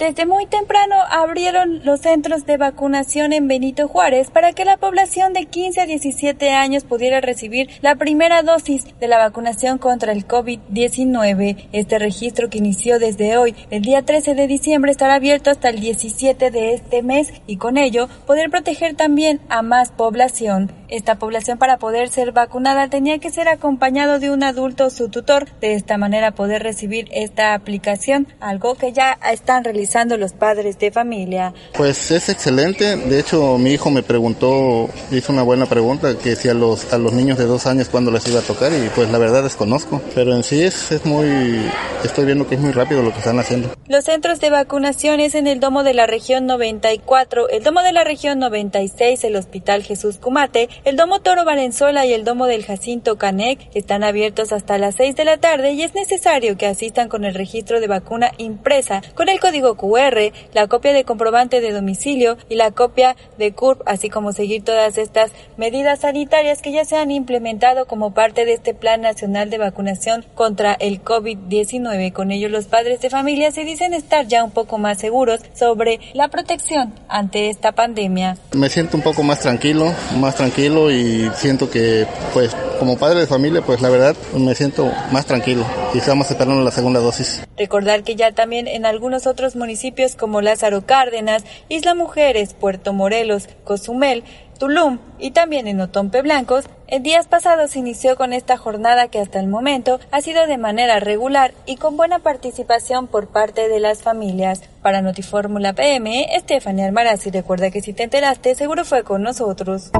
Desde muy temprano abrieron los centros de vacunación en Benito Juárez para que la población de 15 a 17 años pudiera recibir la primera dosis de la vacunación contra el COVID-19. Este registro que inició desde hoy, el día 13 de diciembre, estará abierto hasta el 17 de este mes y con ello poder proteger también a más población. Esta población para poder ser vacunada tenía que ser acompañado de un adulto o su tutor, de esta manera poder recibir esta aplicación, algo que ya están realizando los padres de familia. Pues es excelente, de hecho mi hijo me preguntó, hizo una buena pregunta, que si a los, a los niños de dos años cuándo les iba a tocar y pues la verdad desconozco, pero en sí es, es muy, estoy viendo que es muy rápido lo que están haciendo. Los centros de vacunación es en el Domo de la Región 94, el Domo de la Región 96, el Hospital Jesús Cumate, el Domo Toro Valenzuela y el Domo del Jacinto Canec están abiertos hasta las 6 de la tarde y es necesario que asistan con el registro de vacuna impresa, con el código QR, la copia de comprobante de domicilio y la copia de CURP, así como seguir todas estas medidas sanitarias que ya se han implementado como parte de este Plan Nacional de Vacunación contra el COVID-19. Con ello, los padres de familia se dicen estar ya un poco más seguros sobre la protección ante esta pandemia. Me siento un poco más tranquilo, más tranquilo y siento que pues como padre de familia pues la verdad me siento más tranquilo y estamos esperando la segunda dosis. Recordar que ya también en algunos otros municipios como Lázaro Cárdenas, Isla Mujeres, Puerto Morelos, Cozumel, Tulum y también en Otompe Blancos, en días pasados se inició con esta jornada que hasta el momento ha sido de manera regular y con buena participación por parte de las familias. Para Notifórmula PM, Estefania Almaraz y recuerda que si te enteraste seguro fue con nosotros.